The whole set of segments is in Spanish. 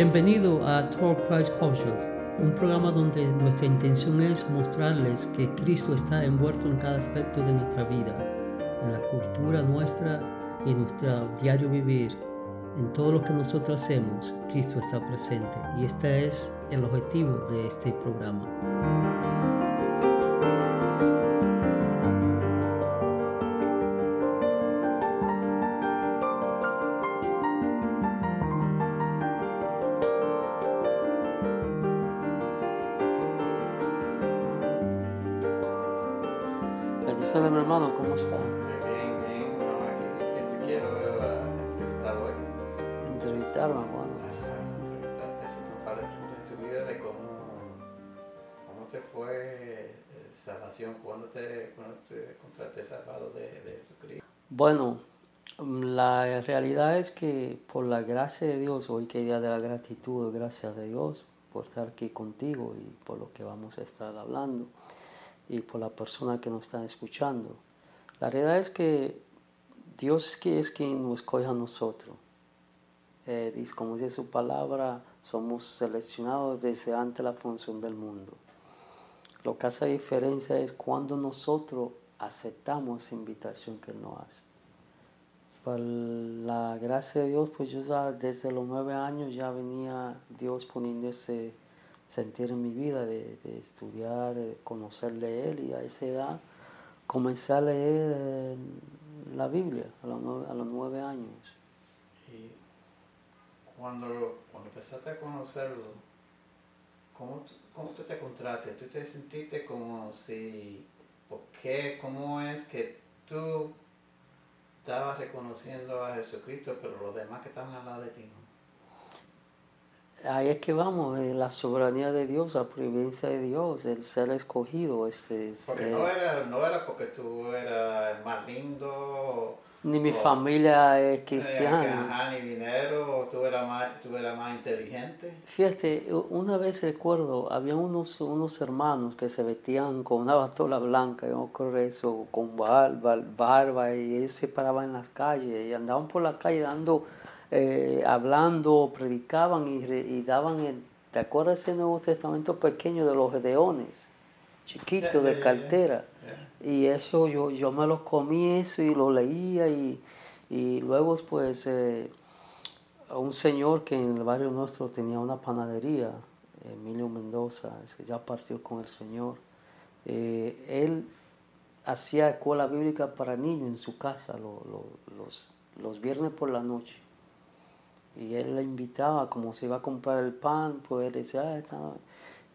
Bienvenido a Talk Christ Cultures, un programa donde nuestra intención es mostrarles que Cristo está envuelto en cada aspecto de nuestra vida, en la cultura nuestra y en nuestro diario vivir. En todo lo que nosotros hacemos, Cristo está presente y este es el objetivo de este programa. Mi hermano, ¿cómo está? Bien, bien, no, aquí que te quiero eh, entrevistar hoy. Nos hablas de tu vida, de cómo, cómo te fue eh, salvación, cuándo te, cuándo te encontraste salvado de, de Jesucristo. Bueno, la realidad es que por la gracia de Dios, hoy que día de la gratitud, gracias a Dios por estar aquí contigo y por lo que vamos a estar hablando y por la persona que nos está escuchando. La realidad es que Dios es, quien nos escoge a nosotros. Eh, como dice su palabra, somos seleccionados desde antes la función del mundo. Lo que hace diferencia es cuando nosotros aceptamos esa invitación que Él nos hace. Por la gracia de Dios, pues yo ya desde los nueve años ya venía Dios poniendo ese sentir en mi vida de, de estudiar, de conocer de Él y a esa edad comencé a leer eh, la Biblia a los, nueve, a los nueve años. Y cuando, cuando empezaste a conocerlo, ¿cómo, cómo tú te encontraste? ¿Tú te sentiste como si, por qué, cómo es que tú estabas reconociendo a Jesucristo, pero los demás que estaban al lado de ti no? Ahí es que vamos, eh, la soberanía de Dios, la providencia de Dios, el ser escogido. Este, es, Porque eh, no era, no era porque tú eras más lindo, ni mi o- familia es eh, cristiana. ajá, ni dinero, o tú eras más, tú eras más inteligente. Fíjate, una vez recuerdo, había unos, unos hermanos que se vestían con una bastola blanca, yo de eso, con barba, barba, y ellos se paraban en las calles y andaban por la calle dando, eh, hablando, predicaban y, re- y daban el, ¿te acuerdas ese Nuevo Testamento pequeño de los gedeones? Chiquito, de cartera. Y eso yo, yo me lo comí eso y lo leía y, y luego pues eh, un señor que en el barrio nuestro tenía una panadería, Emilio Mendoza, ese ya partió con el Señor. eh, él hacía escuela bíblica para niños en su casa lo- lo- los, los viernes por la noche. Y él le invitaba, como se iba a comprar el pan, pues él decía, ah, esta-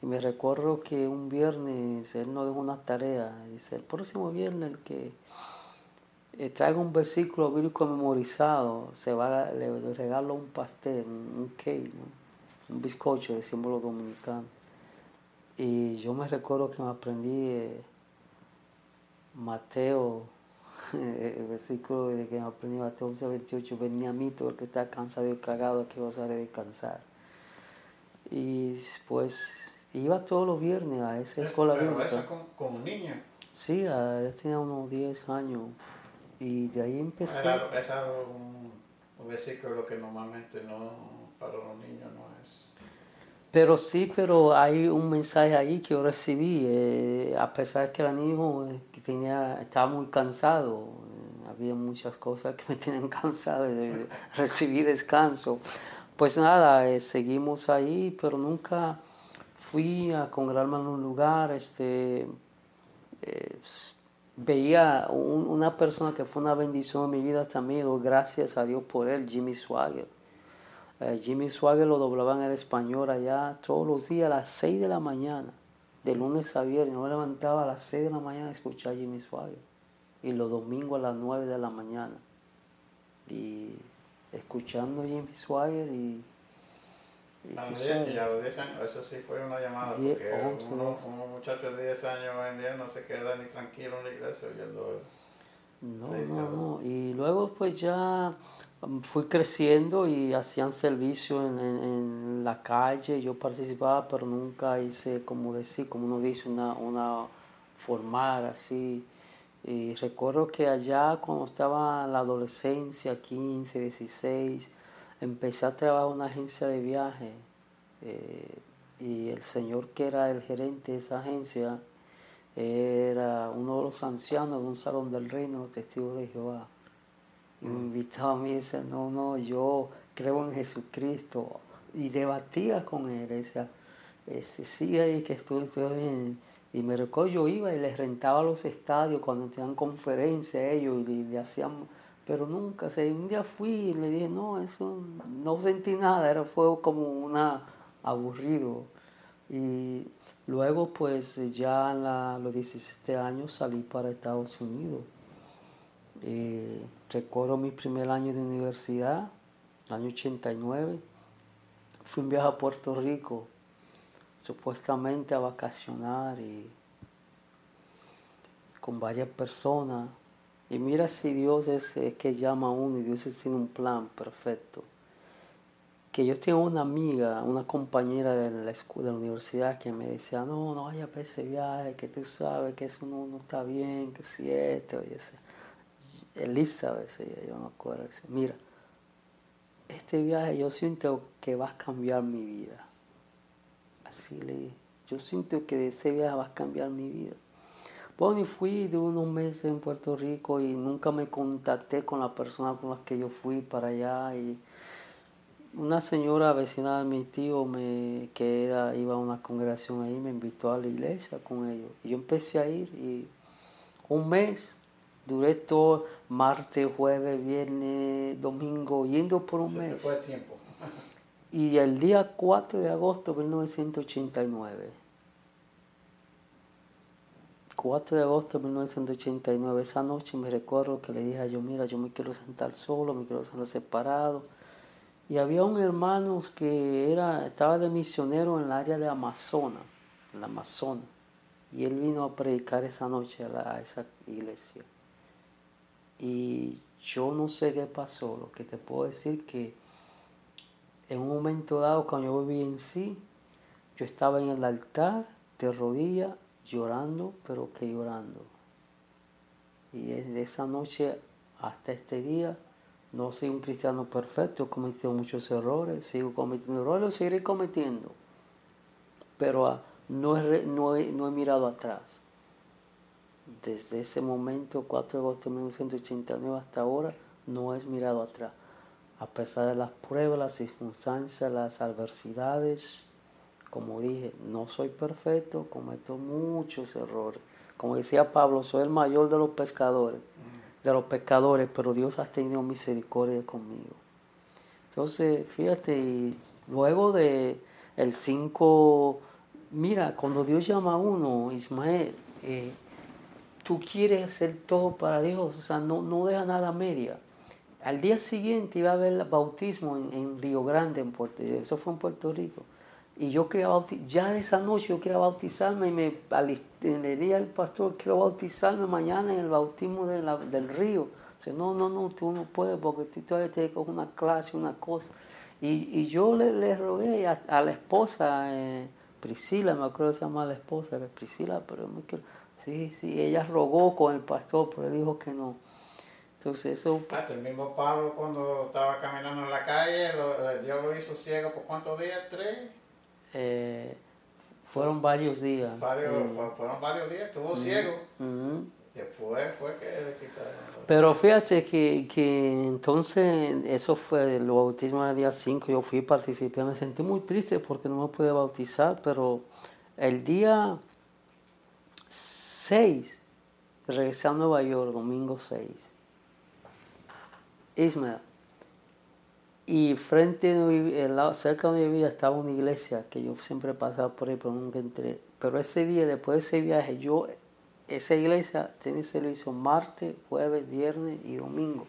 y me recuerdo que un viernes él nos dejó una tarea. Dice, el próximo viernes que eh, traiga un versículo bíblico memorizado, se va, le, le regalo un pastel, un, cake, un bizcocho de símbolo dominicano. Y yo me recuerdo que me aprendí eh, Mateo, el versículo de que me aprendí Mateo 11, 28, venía a mí todo el que está cansado y cargado que os haré descansar. Y pues iba todos los viernes a esa escuela Pero bíblica. eso como, como niño. Sí, ah, yo tenía unos 10 años y de ahí empecé. Es raro un, un versículo que normalmente no, para los niños no. Pero sí, pero hay un mensaje ahí que yo recibí, eh, a pesar que era niño, eh, que tenía, estaba muy cansado, eh, había muchas cosas que me tenían cansado, eh, recibí descanso. Pues nada, eh, seguimos ahí, pero nunca fui a congregarme en un lugar, este, veía un- una persona que fue una bendición en mi vida también, gracias a Dios por él, Jimmy Swagger. Eh, Jimmy Swagger lo doblaban en el español allá todos los días a las 6 de la mañana, de lunes a viernes. Yo me levantaba a las 6 de la mañana a escuchar Jimmy Swagger. Y los domingos a las 9 de la mañana. Y escuchando Jimmy Swagger y... A tú los 10 sabes, y a los 10 años, eso sí fue una llamada, porque once, uno, doce. un muchacho de 10 años hoy en día no se queda ni tranquilo en la iglesia oyendo No, no, no. Y luego pues ya um, fui creciendo y hacían servicio en, en- en la calle. Yo participaba, pero nunca hice, como decir, como uno dice, una, una formal así. Y recuerdo que allá cuando estaba en la adolescencia, 15, 16, empecé a trabajar en una agencia de viaje eh, y el señor que era el gerente de esa agencia era uno de los ancianos de un salón del reino, los testigos de Jehová. Y me Mm. invitaba a mí y decía, no, no, yo creo en Jesucristo. Y debatía con él, decía, este, sí, ahí que estoy, estoy bien. Y me recuerdo, yo iba y les rentaba los estadios cuando tenían conferencia ellos y le, le hacían, pero nunca, o sea, un día fui y le dije, no, eso no sentí nada, era, fue como una aburrido. Y luego pues ya a los 17 años salí para Estados Unidos. Eh, recuerdo mi primer año de universidad, el año 89. Fui un viaje a Puerto Rico, supuestamente a vacacionar y con varias personas. Y mira si Dios es, es que llama a uno y Dios tiene un plan perfecto. Que yo tengo una amiga, una compañera de la, escu- de la universidad que me decía, no, no vayas para ese viaje, que tú sabes que eso no, está bien, que si esto y ese. Elizabeth, yo me acuerdo, dice, mira, este viaje yo siento que va a cambiar mi vida. Así le dije, yo siento que de este viaje va a cambiar mi vida. Bueno, y fui de unos meses en Puerto Rico y nunca me contacté con la persona con la que yo fui para allá. Y una señora vecina de mi tío me, que era, iba a una congregación ahí me invitó a la iglesia con ellos. Y yo empecé a ir y un mes duré todo martes, jueves, viernes, domingo, yendo por un Se te mes. fue el tiempo. Y el día 4 de agosto de 1989, 4 de agosto de 1989, esa noche me recuerdo que le dije a yo, mira, yo me quiero sentar solo, me quiero sentar separado. Y había un hermano que era, estaba de misionero en el área de Amazonas, en la Amazonas. Y él vino a predicar esa noche a, esa iglesia. Y yo no sé qué pasó, lo que te puedo decir que en un momento dado, cuando yo viví en sí, yo estaba en el altar, de rodillas, llorando, pero que llorando. Y desde esa noche hasta este día, no soy un cristiano perfecto, he cometido muchos errores, sigo cometiendo errores, los seguiré cometiendo. Pero ah, no, he, no he mirado atrás. Desde ese momento, 4 de agosto de 1989 hasta ahora, no he mirado atrás. A pesar de las pruebas, las circunstancias, las adversidades, como dije, no soy perfecto, cometo muchos errores. Como decía Pablo, soy el mayor de los pescadores, de los pescadores, pero Dios ha tenido misericordia conmigo. Entonces, fíjate, y luego de el 5, mira, cuando Dios llama a uno, Ismael, eh, tú quieres hacer todo para Dios, o sea, no, no deja nada media. Al día siguiente iba a haber el bautismo en, en Río Grande, en Puerto eso fue en Puerto Rico. Y yo quería bautizar, ya de esa noche yo quería bautizarme y me alisté, al pastor, quiero bautizarme mañana en el bautismo de del río. Dice, no, no, no, tú no puedes porque tú todavía que coger una clase, una cosa. Y, y yo le, le rogué a, la esposa, eh, Priscila, me acuerdo que se llama la esposa, es Priscila, pero me quiero... Sí, sí, ella rogó con el pastor, pero él dijo que no. Entonces eso Hasta el mismo Pablo cuando estaba caminando en la calle, lo- eh, Dios lo hizo ciego por cuántos días, tres, eh, fueron varios días. varios, Eh, fue- fueron varios días, estuvo ciego. ujú. Después fue que Pero fíjate que, que entonces eso fue el bautismo el día 5, yo fui, participé, me sentí muy triste porque no me pude bautizar, pero el día 6, regresé a Nueva York, domingo 6. Ismael. Y frente, a cerca donde vivía estaba una iglesia que yo siempre pasaba por ahí, pero nunca entré. Pero ese día, después de ese viaje, yo, esa iglesia tiene servicio martes, jueves, viernes y domingo.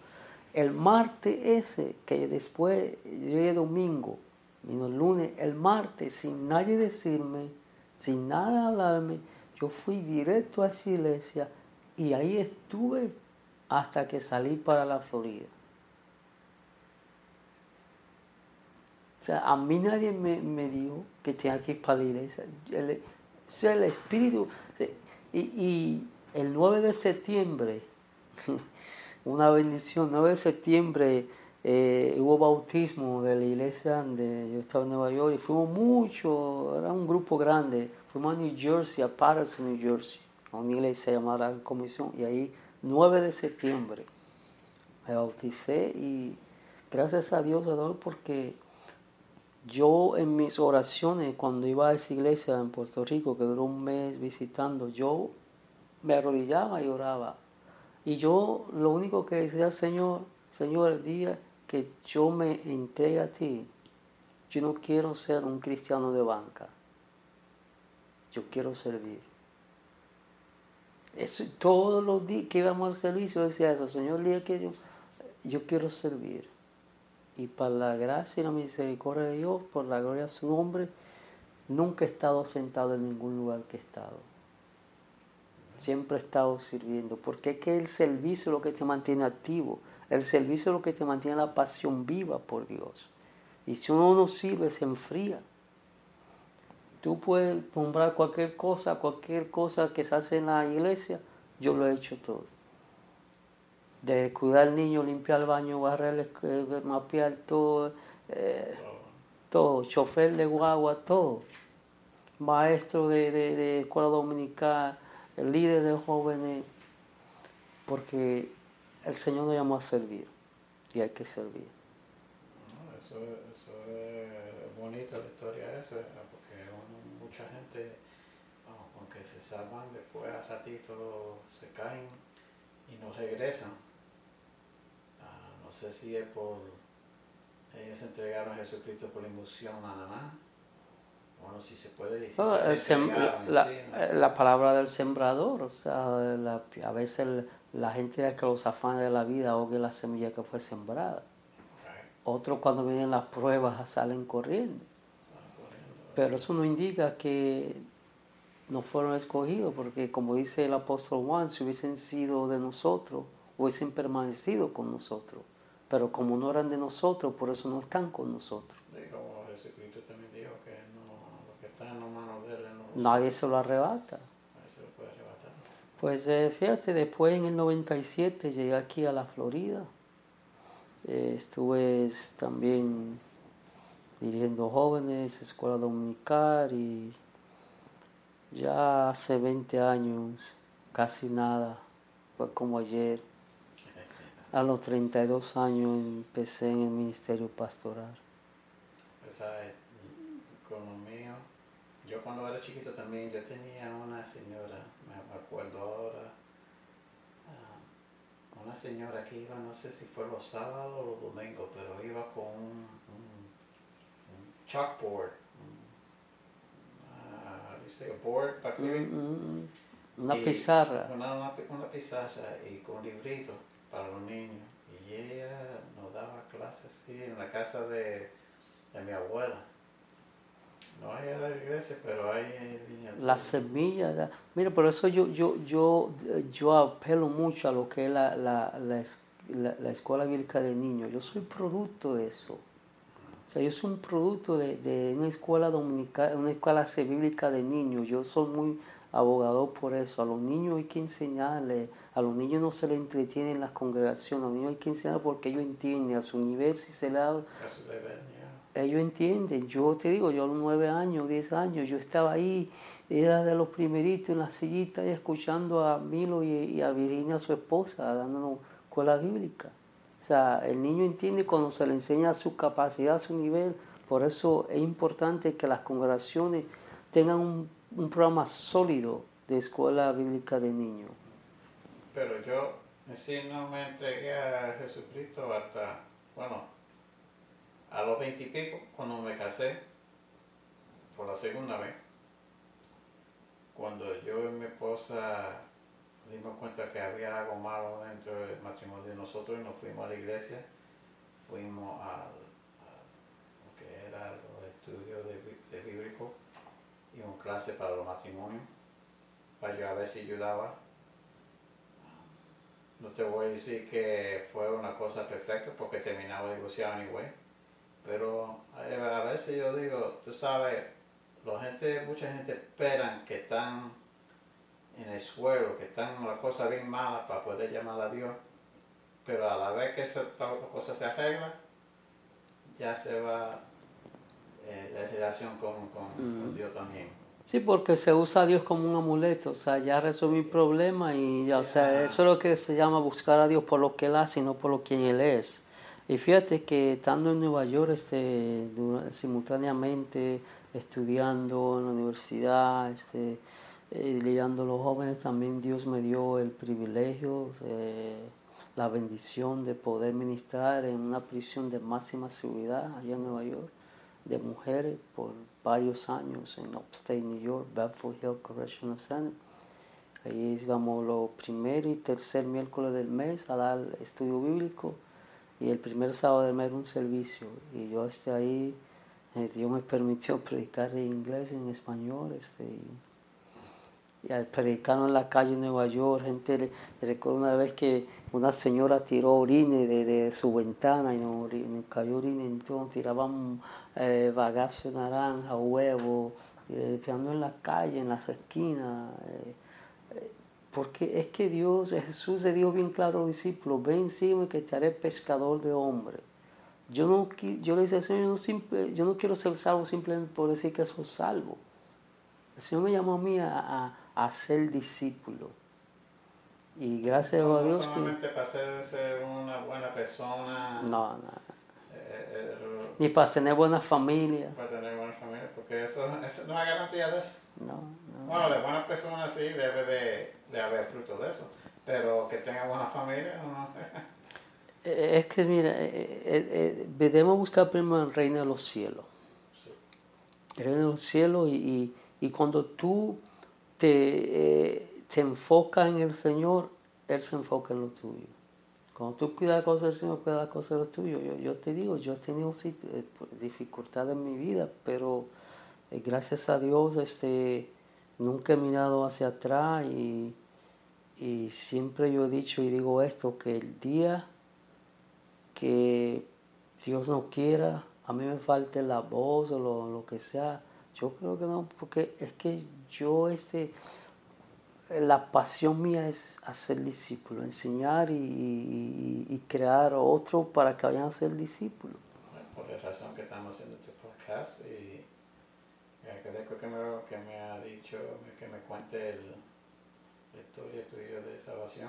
El martes ese, que después llegué domingo, vino el lunes, el martes, sin nadie decirme, sin nada hablarme, yo fui directo a esa iglesia y ahí estuve hasta que salí para la Florida. O sea, a mí nadie me, me dijo que tenía que ir para la iglesia. El, el Espíritu. Y, y el 9 de septiembre, una bendición, 9 de septiembre, eh, hubo bautismo de la iglesia donde yo estaba en Nueva York y fuimos mucho, era un grupo grande. Fuimos a New Jersey, a Patterson, New Jersey, a una iglesia llamada Comisión, y ahí 9 de septiembre me bauticé y gracias a Dios, Adolfo, porque yo en mis oraciones, cuando iba a esa iglesia en Puerto Rico, que duró un mes visitando, yo me arrodillaba y oraba. Y yo lo único que decía, Señor, Señor, el día que yo me entregue a ti, yo no quiero ser un cristiano de banca. Yo quiero servir. Eso, todos los días que íbamos al servicio decía eso, Señor, el día que yo, yo quiero servir. Y para la gracia y la misericordia de Dios, por la gloria de su nombre, nunca he estado sentado en ningún lugar que he estado. Siempre he estado sirviendo, porque es que el servicio es lo que te mantiene activo. El servicio es lo que te mantiene la pasión viva por Dios. Y si uno no sirve, se enfría. Tú puedes nombrar cualquier cosa, cualquier cosa que se hace en la iglesia, yo lo he hecho todo. De cuidar al niño, limpiar el baño, barrer, eh, mapear todo, eh, todo, chofer de guagua, todo. Maestro de, de, escuela dominical, el líder de jóvenes, porque el Señor nos llamó a servir y hay que servir. eso, eso, es bonito la historia esa, porque mucha gente, aunque se salvan, después a ratito se caen y no regresan. Sé si es por ellos entregaron a Jesucristo por la emoción nada más. Bueno, si se puede decir. la, palabra del sembrador, o sea, a veces el, la gente que los afanes de la vida ahogue la semilla que fue sembrada. Otros cuando vienen las pruebas salen corriendo. Pero eso no indica que no fueron escogidos, porque como dice el apóstol Juan, si hubiesen sido de nosotros, hubiesen permanecido con nosotros. Pero como no eran de nosotros, por eso no están con nosotros. como Jesucristo también dijo que no, lo que está en manos de él Nadie se lo arrebata. Pues eh, fíjate, después en el 97 llegué aquí a la Florida. Eh, estuve también dirigiendo jóvenes, escuela dominical y ya hace 20 años, casi nada, fue como ayer. A los 32 años empecé en el ministerio pastoral. Pues, con lo mío, yo cuando era chiquito también, yo tenía una señora me acuerdo ahora, ah, una señora que iba, no sé si fue los sábados o los domingos, pero iba con un, chalkboard, uh, board para escribir. Mm, mm, una pizarra. Una, una, pizarra y con libritos para los niños. Y ella nos daba clases en la casa de, de mi abuela. No hay a la iglesia, pero hay La semilla, mira, por eso yo, yo, yo, yo apelo mucho a lo que es la, la, la, la escuela bíblica de niños. Yo soy producto de eso. O sea, yo soy un producto de, de una escuela dominical, una escuela bíblica de niños. Yo soy muy abogado por eso. A los niños hay que enseñarles, a los niños no se les entretiene en las congregaciones, a los niños hay que enseñarles porque ellos entienden a su nivel si se le da ellos entienden, yo te digo, yo a los nueve años, diez años, yo estaba ahí, era de los primeritos en la sillita y escuchando a Milo y, a Virginia, su esposa, dándonos escuela bíblica. O sea, el niño entiende cuando se le enseña su capacidad, su nivel, por eso es importante que las congregaciones tengan un, un programa sólido de escuela bíblica de niños. Pero yo, sí, no me entregué a Jesucristo hasta, bueno, a los veintipico, cuando me casé, por la segunda vez, cuando yo y mi esposa dimos cuenta que había algo malo dentro del matrimonio de nosotros y nos fuimos a la iglesia, fuimos a, lo que era los estudios de, de bíblico y una clase para los matrimonios, para yo a ver si ayudaba. No te voy a decir que fue una cosa perfecta porque terminaba divorciado anyway pero eh, a veces yo digo, tú sabes, la gente, mucha gente espera que están en el suelo, que están las cosas bien malas para poder llamar a Dios. pero a la vez que esa cosa se arregla, ya se va eh, la relación con, con, Mm. Dios también. Sí, porque se usa a Dios como un amuleto, o sea, ya resolví mi problema y ya, o sea, eso es lo que se llama buscar a Dios por lo que Él hace y no por lo que Él es. Y fíjate que estando en Nueva York, este, simultáneamente estudiando en la universidad, este, eh, lidiando a los jóvenes, también Dios me dio el privilegio, eh, la bendición de poder ministrar en una prisión de máxima seguridad allá en Nueva York de mujeres por varios años en Upstate New York, Bedford Hill Correctional Center. Ahí íbamos los primer y tercer miércoles del mes a dar estudio bíblico y el primer sábado del mes un servicio. Y yo esté ahí, eh, Dios me permitió predicar en inglés, en español, este, y, y al predicar en la calle en Nueva York, gente, recuerdo una vez que una señora tiró orine de, de su ventana y nos, nos cayó orine, entonces tiraban eh, bagazo de naranja, huevo, eh, limpiando en la calle, en las esquinas. eh, eh, porque es que Dios, Jesús le dijo bien claro a los discípulos, ven encima que te haré pescador de hombres. Yo no yo le dije al Señor, yo no, simple, yo no quiero ser salvo simplemente por decir que soy salvo. El Señor me llamó a mí a- a ser discípulo. Y gracias a No Dios que... solamente para ser, una buena persona, No, no. eh, eh, Ni para tener buena familia. para tener buena familia, porque eso, eso no hay garantía de eso. No, no. Bueno, de buenas personas sí debe de, de haber fruto de eso, pero que tenga buena familia, no. Eh, Es que mira, eh, eh, eh, debemos buscar primero el reino de los cielos. Sí. El reino de los cielos y, y- y cuando tú te, eh, te enfocas en el Señor, Él se enfoca en lo tuyo. Cuando tú cuidas cosas del Señor, cuidas cosas de lo tuyo. Yo, te digo, yo he tenido eh, dificultades en mi vida, pero eh, gracias a Dios este, nunca he mirado hacia atrás y, y siempre yo he dicho y digo esto, que el día que Dios no quiera, a mí me falte la voz o lo, lo que sea, yo creo que no, porque es que yo, este, la pasión mía es hacer discípulos, enseñar y, y- y crear otro para que vayan a ser discípulos. Por la razón que estamos haciendo este podcast y, agradezco que me, que me ha dicho, que me cuente el, la historia tuya de salvación.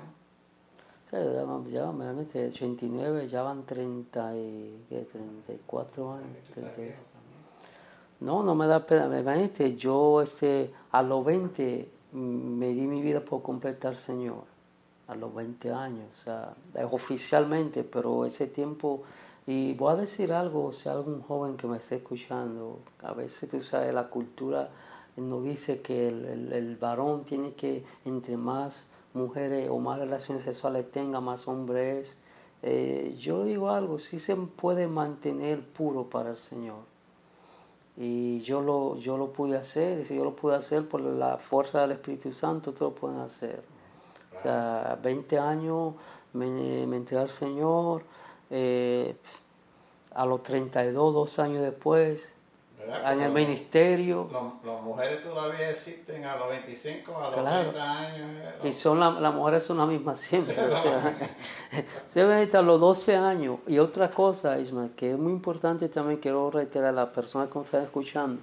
Sea, ya van, ya van, realmente 89, ya van 30 y, ¿qué? 34 años. que tú estás 30 y- viejo también. No, no me da pena. Imagínate, yo este, a los 20 mm, me di mi vida por completar Señor. A los 20 años, o sea, oficialmente, pero ese tiempo. Y voy a decir algo, si hay algún joven que me esté escuchando, a veces tú sabes, la cultura nos dice que el, el- varón tiene que, entre más mujeres o más relaciones sexuales tenga, más hombre es. Eh, yo digo algo, sí se puede mantener puro para el Señor. Y yo lo, yo lo pude hacer, y si yo lo pude hacer por la fuerza del Espíritu Santo, todos lo pueden hacer. O sea, 20 años me, me al Señor, eh, a los 32, dos años después, ¿Verdad? en el ministerio, Las mujeres todavía existen a los 25, a los Claro. 30 años. eh, y son la- las mujeres son las mismas siempre. O sea, se ven hasta los 12 años. Y otra cosa, Ismael, que es muy importante también, quiero reiterar a las personas que nos están escuchando,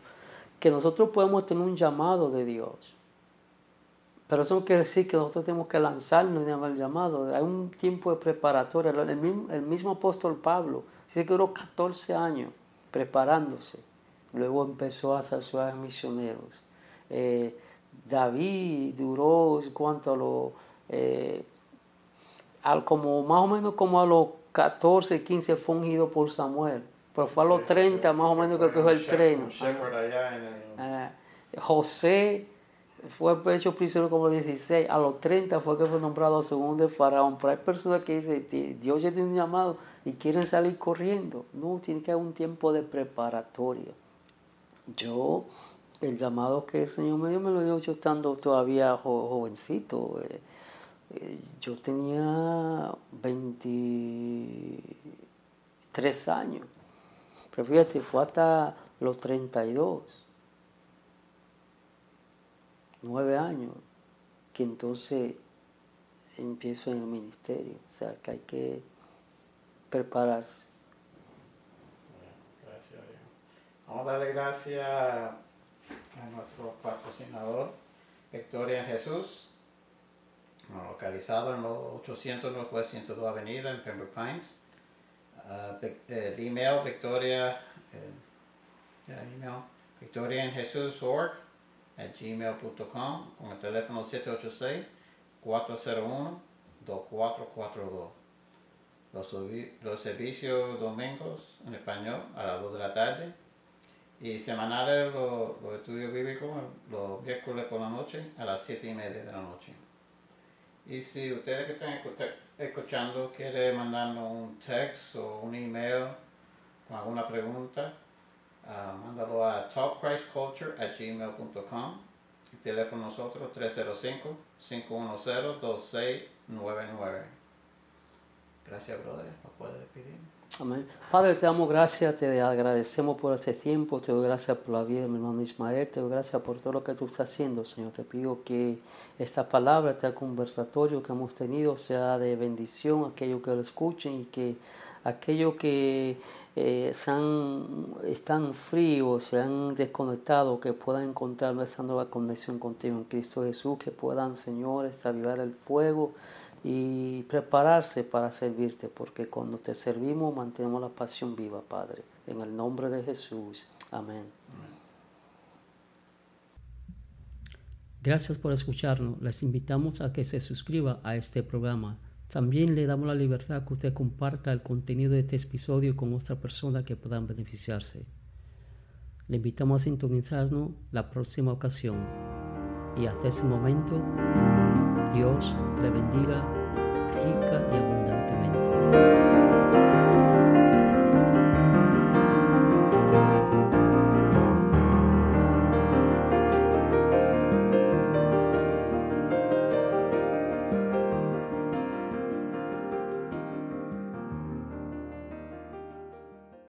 que nosotros podemos tener un llamado de Dios. Pero eso no quiere decir que nosotros tenemos que lanzarnos en el llamado. Hay un tiempo de preparatoria. El mismo, el mismo apóstol Pablo, dice que duró 14 años preparándose. Luego empezó a hacer ciudades misioneros. Eh, David duró, ¿cuánto? A los, eh, al- como, más o menos como a los 14, 15 fue ungido por Samuel. Pero fue a los 30 más o menos que cogió el tren. Eh, José fue hecho prisionero como 16, a los 30 fue que fue nombrado segundo de Faraón. Pero hay personas que dicen, "Ti- Dios ya tiene un llamado y quieren salir corriendo. No, tiene que haber un tiempo de preparatoria. Yo, el llamado que el Señor me dio, me lo dio yo estando todavía jo- jovencito. eh, eh, yo tenía 23 años. Pero fíjate, fue hasta los 32, 9 años, que entonces empiezo en el ministerio. O sea, que hay que prepararse. Gracias a Dios. Vamos a darle gracias a nuestro patrocinador, Victoria Jesús, localizado en los 800 Northwest 102 Avenida en Pembroke Pines. Uh, el email victoria, el, org at gmail.com con el teléfono 786-401-2442. Los, los servicios domingos en español a las 2 de la tarde y semanales los, los estudios bíblicos los miércoles por la noche a las 7 y media de la noche. Y si ustedes que están escuchando quieren mandarnos un text o un email con alguna pregunta, uh, mándalo a talkchristculture at gmail.com. El teléfono nosotros 305-510-2699. Gracias, brother. ¿Nos puede despedir? Amén. Padre, te damos gracias, te agradecemos por este tiempo, te doy gracias por la vida de mi hermano Ismael, te doy gracias por todo lo que tú estás haciendo, Señor. Te pido que esta palabra, este conversatorio que hemos tenido sea de bendición a aquellos que lo escuchen y que aquellos que eh, están fríos, se han desconectado, que puedan encontrar esa nueva conexión contigo en Cristo Jesús, que puedan, Señor, estavivar el fuego y prepararse para servirte, porque cuando te servimos mantenemos la pasión viva, Padre. En el nombre de Jesús. Amén. Gracias por escucharnos. Les invitamos a que se suscriba a este programa. También le damos la libertad que usted comparta el contenido de este episodio con otra persona que puedan beneficiarse. Le invitamos a sintonizarnos la próxima ocasión. Y hasta ese momento, Dios le bendiga rica y abundantemente.